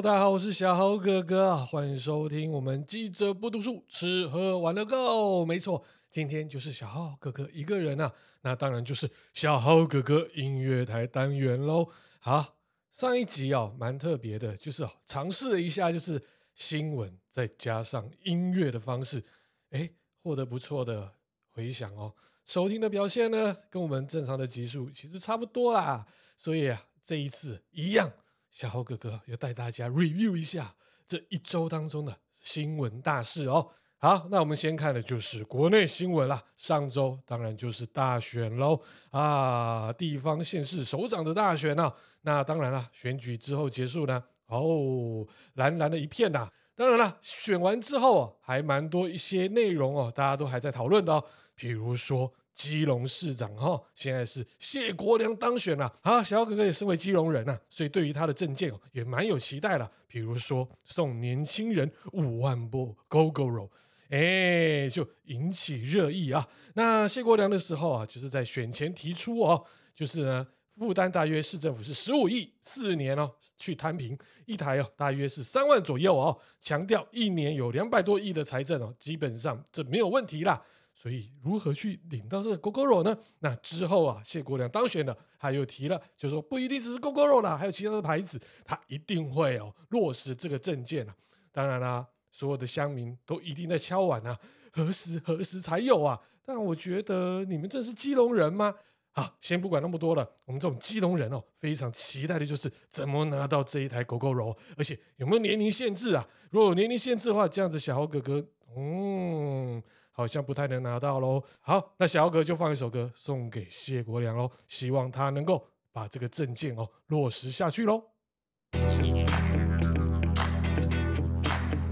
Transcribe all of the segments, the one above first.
大家好，我是小豪哥哥，欢迎收听我们记者不读书，吃喝玩乐 Go。没错，今天就是小豪哥哥一个人啊，那当然就是小豪哥哥音乐台单元喽。好，上一集哦，蛮特别的，就是，尝试了一下，就是新闻再加上音乐的方式，诶，获得不错的回响哦。收听的表现呢，跟我们正常的集数其实差不多啦，所以啊，这一次一样。小豪哥哥要带大家 review 一下这一周当中的新闻大事哦。好，那我们先看的就是国内新闻啦。上周当然就是大选喽啊，地方县市首长的大选啊。那当然了，选举之后结束呢，哦，蓝蓝的一片呐。当然了，选完之后还蛮多一些内容哦，大家都还在讨论的哦，比如说。基隆市长哈，现在是谢国梁当选了。好，小哥哥也身为基隆人呐，所以对于他的政见哦，也蛮有期待了。比如说送年轻人五万波 Gogoro，哎，就引起热议啊。那谢国梁的时候啊，就是在选前提出哦，就是呢，负担大约市政府是十五亿，四年哦去摊平一台哦，大约是三万左右哦，强调一年有两百多亿的财政哦，基本上这没有问题啦。所以如何去领到这个 Gogoro 呢？那之后啊，谢国梁当选了，他又提了，就说不一定只是 Gogoro 啦，还有其他的牌子，他一定会哦落实这个政见啊。当然啦、所有的乡民都一定在敲碗啊，何时何时才有啊？但我觉得你们这是基隆人吗？好，先不管那么多了，我们这种基隆人哦，非常期待的就是怎么拿到这一台 Gogoro，而且有没有年龄限制啊？如果有年龄限制的话，这样子小豪哥哥，嗯。好像不太能拿到喽。好，那小哥就放一首歌送给谢国良喽，希望他能够把这个证件哦落实下去喽。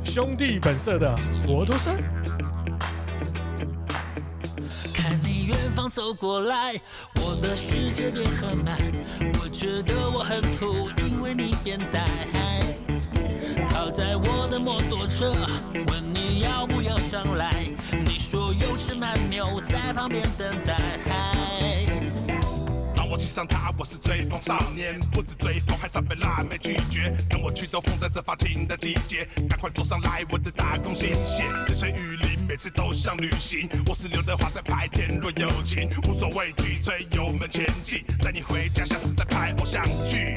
兄弟本色的摩托车，看你远方走过来，我的世界变很慢，我觉得我很土，因为你变呆。靠在我的摩托车，问你要不要上来？你说有只蛮牛在旁边等待。当我骑上它，我是追风少年，不止追风，还常被辣妹拒绝。跟我去兜风，在这发情的季节，赶快坐上来，我的打工新鲜。泪水雨淋，每次都像旅行。我是刘德华在拍《天若有情》，无所畏惧，追油门前进。带你回家，像是在拍偶像剧。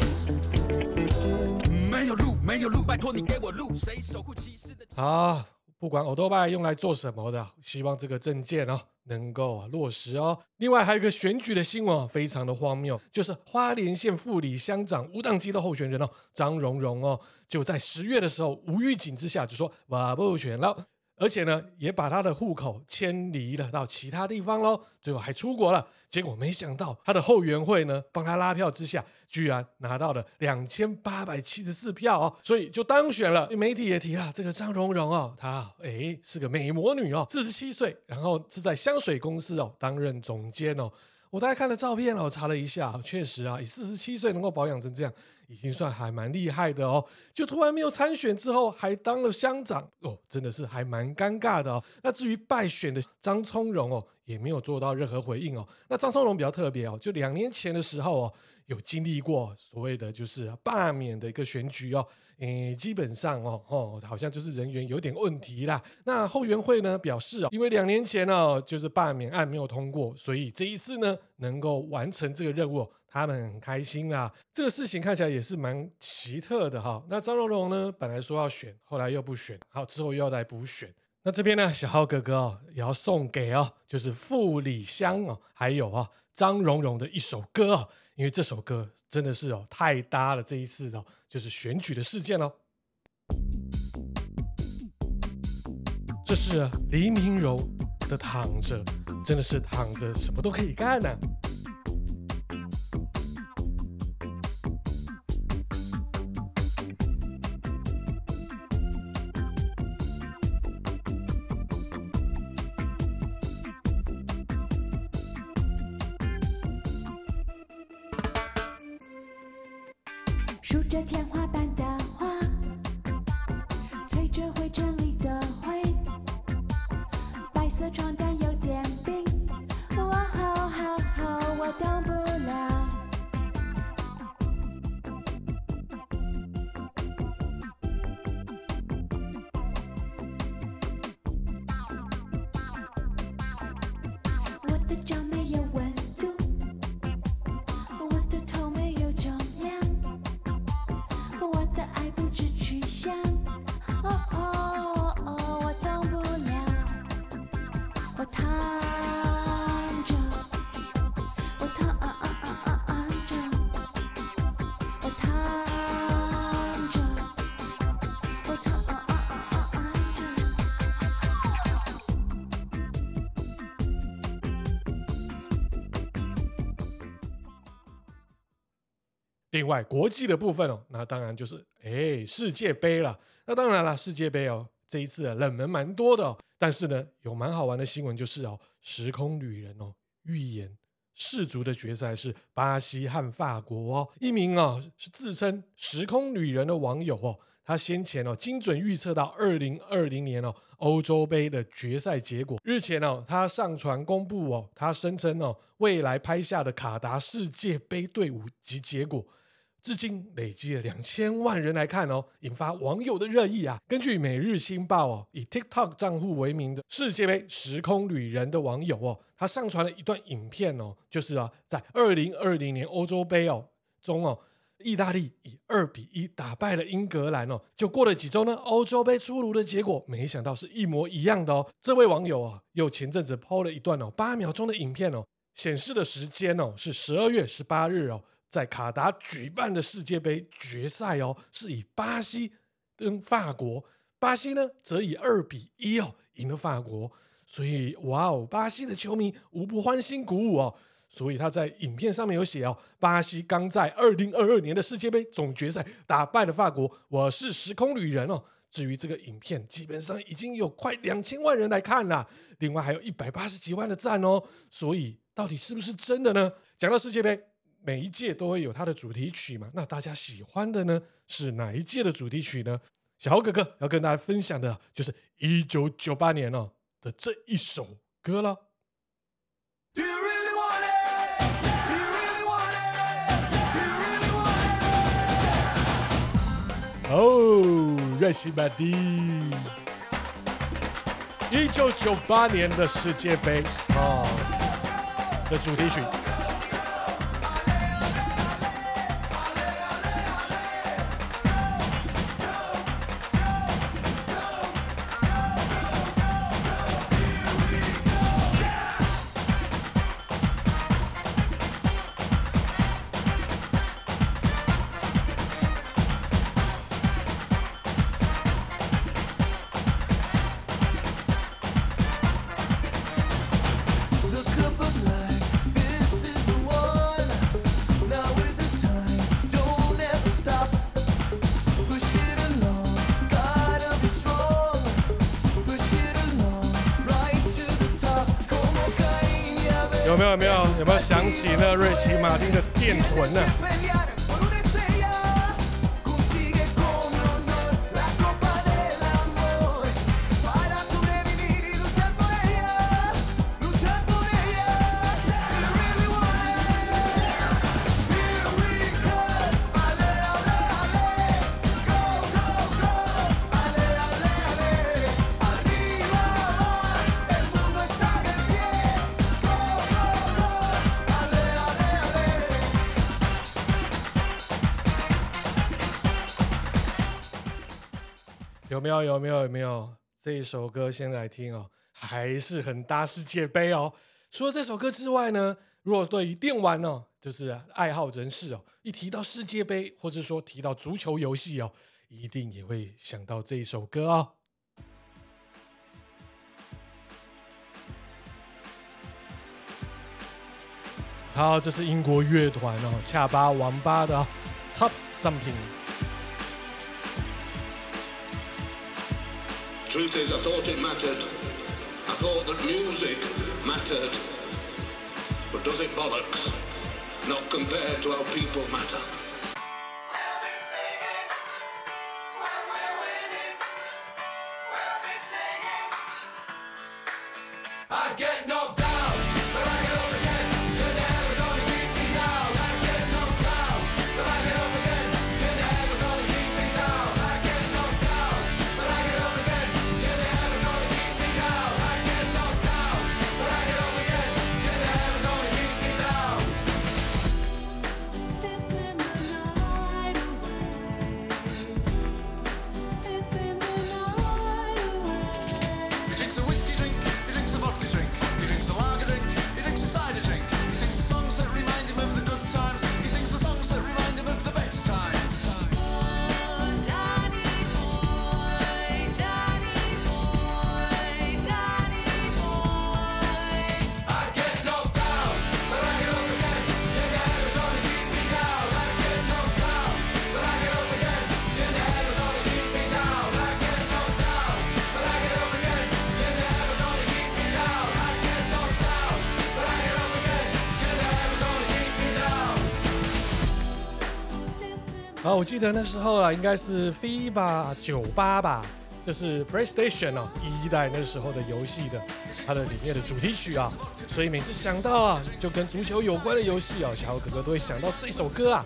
没有路，拜托你给我路。谁守护骑士的？好，不管欧多拜用来做什么的，希望这个证件哦能够落实哦。另外还有一个选举的新闻，非常的荒谬，就是花莲县副里乡长无党籍的候选人哦张荣荣哦，就在十月的时候无预警之下就说我不选了。而且呢，也把他的户口迁离了到其他地方喽，最后还出国了。结果没想到，他的后援会呢，帮他拉票之下，居然拿到了两千八百七十四票哦，所以就当选了。媒体也提了，这个张荣荣哦，她诶是个美魔女哦，四十七岁，然后是在香水公司哦担任总监哦。我大概看了照片哦，查了一下，确实啊，以四十七岁能够保养成这样，已经算还蛮厉害的哦。就突然没有参选之后，还当了乡长哦，真的是还蛮尴尬的哦。那至于败选的张聪荣哦，也没有做到任何回应哦。那张聪荣比较特别哦，就两年前的时候哦。有经历过所谓的就是罢免的一个选举哦，诶，基本上哦哦，好像就是人员有点问题啦。那后援会呢表示哦，因为两年前哦就是罢免案没有通过，所以这一次呢能够完成这个任务，他们很开心啦。这个事情看起来也是蛮奇特的哈。那张荣荣呢，本来说要选，后来又不选，好之后又要来补选。那这边呢，小浩哥哥哦，也要送给哦，就是傅里香哦，还有啊张荣荣的一首歌哦，因为这首歌真的是哦太搭了这一次哦，就是选举的事件哦。这是黎明柔的躺着，真的是躺着什么都可以干呢、啊。数着天花板的另外，国际的部分哦，那当然就是哎世界杯了。那当然了，世界杯哦，这一次、冷门蛮多的、哦，但是呢，有蛮好玩的新闻，就是哦，时空旅人哦预言世足的决赛是巴西和法国哦。一名哦是自称时空旅人的网友哦，他先前哦精准预测到二零二零年哦欧洲杯的决赛结果。日前哦，他上传公布哦，他声称哦未来拍下的卡达世界杯队伍及结果。至今累积了两千万人来看哦，引发网友的热议啊。根据《每日新报》哦，以 TikTok 账户为名的世界杯时空旅人的网友哦，他上传了一段影片哦，就是啊，在二零二零年欧洲杯哦中哦，意大利以二比一打败了英格兰哦。就过了几周呢，欧洲杯出炉的结果，没想到是一模一样的哦。这位网友啊，又前阵子抛了一段哦八秒钟的影片哦，显示的时间哦是十二月十八日哦。在卡达举办的世界杯决赛哦是以巴西跟法国。巴西呢则以二比一哦赢了法国。所以哇哦巴西的球迷无不欢欣鼓舞哦。所以他在影片上面有写哦巴西刚在二零二二年的世界杯总决赛打败了法国。我是时空旅人哦。至于这个影片基本上已经有快两千万人来看了另外还有一百八十几万的赞哦。所以到底是不是真的呢？讲到世界杯每一届都会有它的主题曲嘛，那大家喜欢的呢是哪一届的主题曲呢？小豪哥哥要跟大家分享的就是一九九八年哦的这一首歌了。哦，瑞西马蒂，一九九八年的世界杯啊、哦、的主题曲。有没有有没有有没有想起那瑞奇马丁的电臀呢？有没有？有没有？有没有？这一首歌先来听哦，还是很搭世界杯哦。除了这首歌之外呢，如果对于电玩哦，就是爱好人士哦，一提到世界杯，或者说提到足球游戏哦，一定也会想到这一首歌哦。好，这是英国乐团哦，恰巴王巴的 Top Something。Truth is, I thought it mattered. I thought that music mattered. But does it bollocks? Not compared to how people matter. I get knocked 好，我记得那时候啊，应该是 FIBA 九八吧，就是 PlayStation 哦一代那时候的游戏的，它的里面的主题曲啊，所以每次想到啊，就跟足球有关的游戏啊，小哥哥都会想到这首歌啊。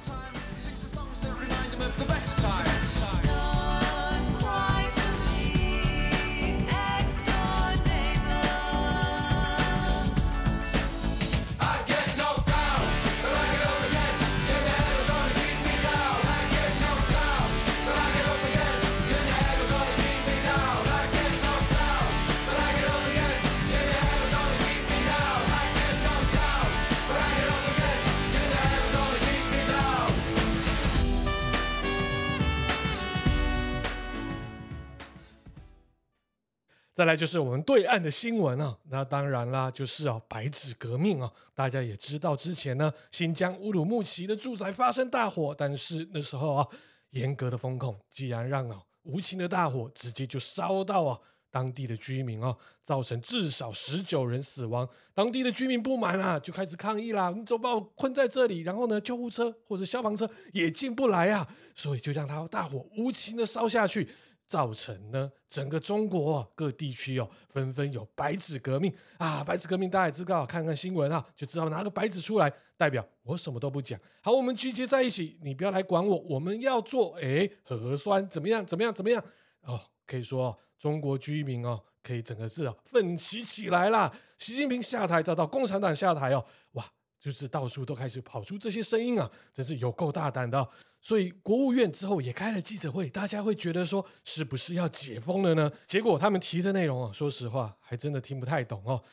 再来就是我们对岸的新闻啊，那当然啦，就是啊白纸革命啊，大家也知道之前呢，新疆乌鲁木齐的住宅发生大火，但是那时候啊，严格的封控，既然让啊无情的大火直接就烧到啊当地的居民啊，造成至少十九人死亡，当地的居民不满啊，就开始抗议啦，你怎么把我困在这里？然后呢，救护车或者消防车也进不来啊，所以就让它大火无情的烧下去。造成呢，整个中国、各地区哦，纷纷有白纸革命啊！白纸革命大家也知道，看看新闻啊，就知道拿个白纸出来，代表我什么都不讲。好，我们聚集在一起，你不要来管我，我们要做哎核酸怎么样？怎么样？怎么样？哦，可以说、哦、中国居民哦，可以整个是哦奋起起来啦！习近平下台，遭到共产党下台哦，哇，就是到处都开始跑出这些声音啊，真是有够大胆的、所以国务院之后也开了记者会，大家会觉得说是不是要解封了呢？结果他们提的内容啊，说实话还真的听不太懂哦。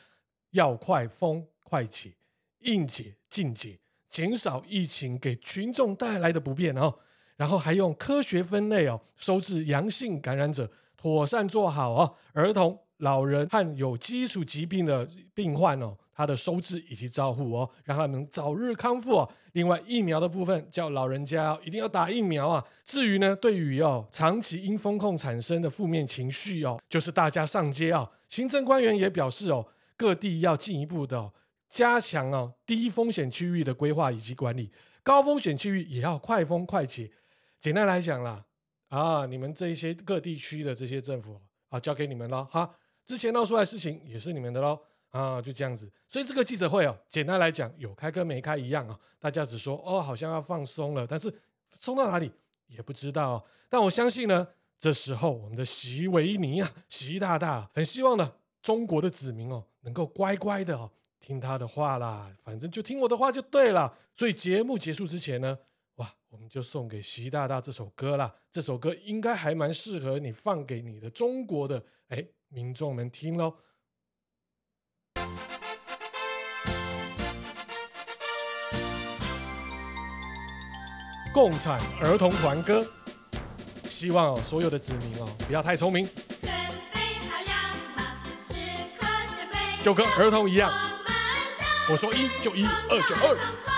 要快封快解，应解尽解，减少疫情给群众带来的不便哦。然后还用科学分类哦，收治阳性感染者，妥善做好哦。儿童、老人和有基础疾病的病患哦。他的收治以及照护哦，让他们早日康复哦。另外，疫苗的部分叫老人家一定要打疫苗啊。至于呢，对于哦长期因风控产生的负面情绪哦，就是大家上街啊。行政官员也表示哦，各地要进一步的、加强哦低风险区域的规划以及管理，高风险区域也要快封快解。简单来讲啦，啊，你们这些各地区的这些政府啊，交给你们了哈。之前闹出来事情也是你们的喽。啊，就这样子，所以这个记者会哦，简单来讲，有开跟没开一样啊。大家只说哦，好像要放松了，但是松到哪里也不知道。但我相信呢，这时候我们的习维尼啊，习大大很希望呢，中国的子民哦，能够乖乖的哦，听他的话啦，反正就听我的话就对了。所以节目结束之前呢，哇，我们就送给习大大这首歌啦。这首歌应该还蛮适合你放给你的中国的哎民众们听喽。共产儿童团歌，希望哦所有的子民哦不要太聪明，准备好了吗？时刻准备，就跟儿童一样。我说一就一，二就二。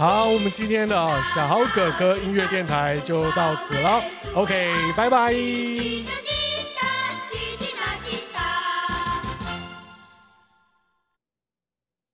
好，我们今天的小豪哥哥音乐电台就到此了。OK，拜拜。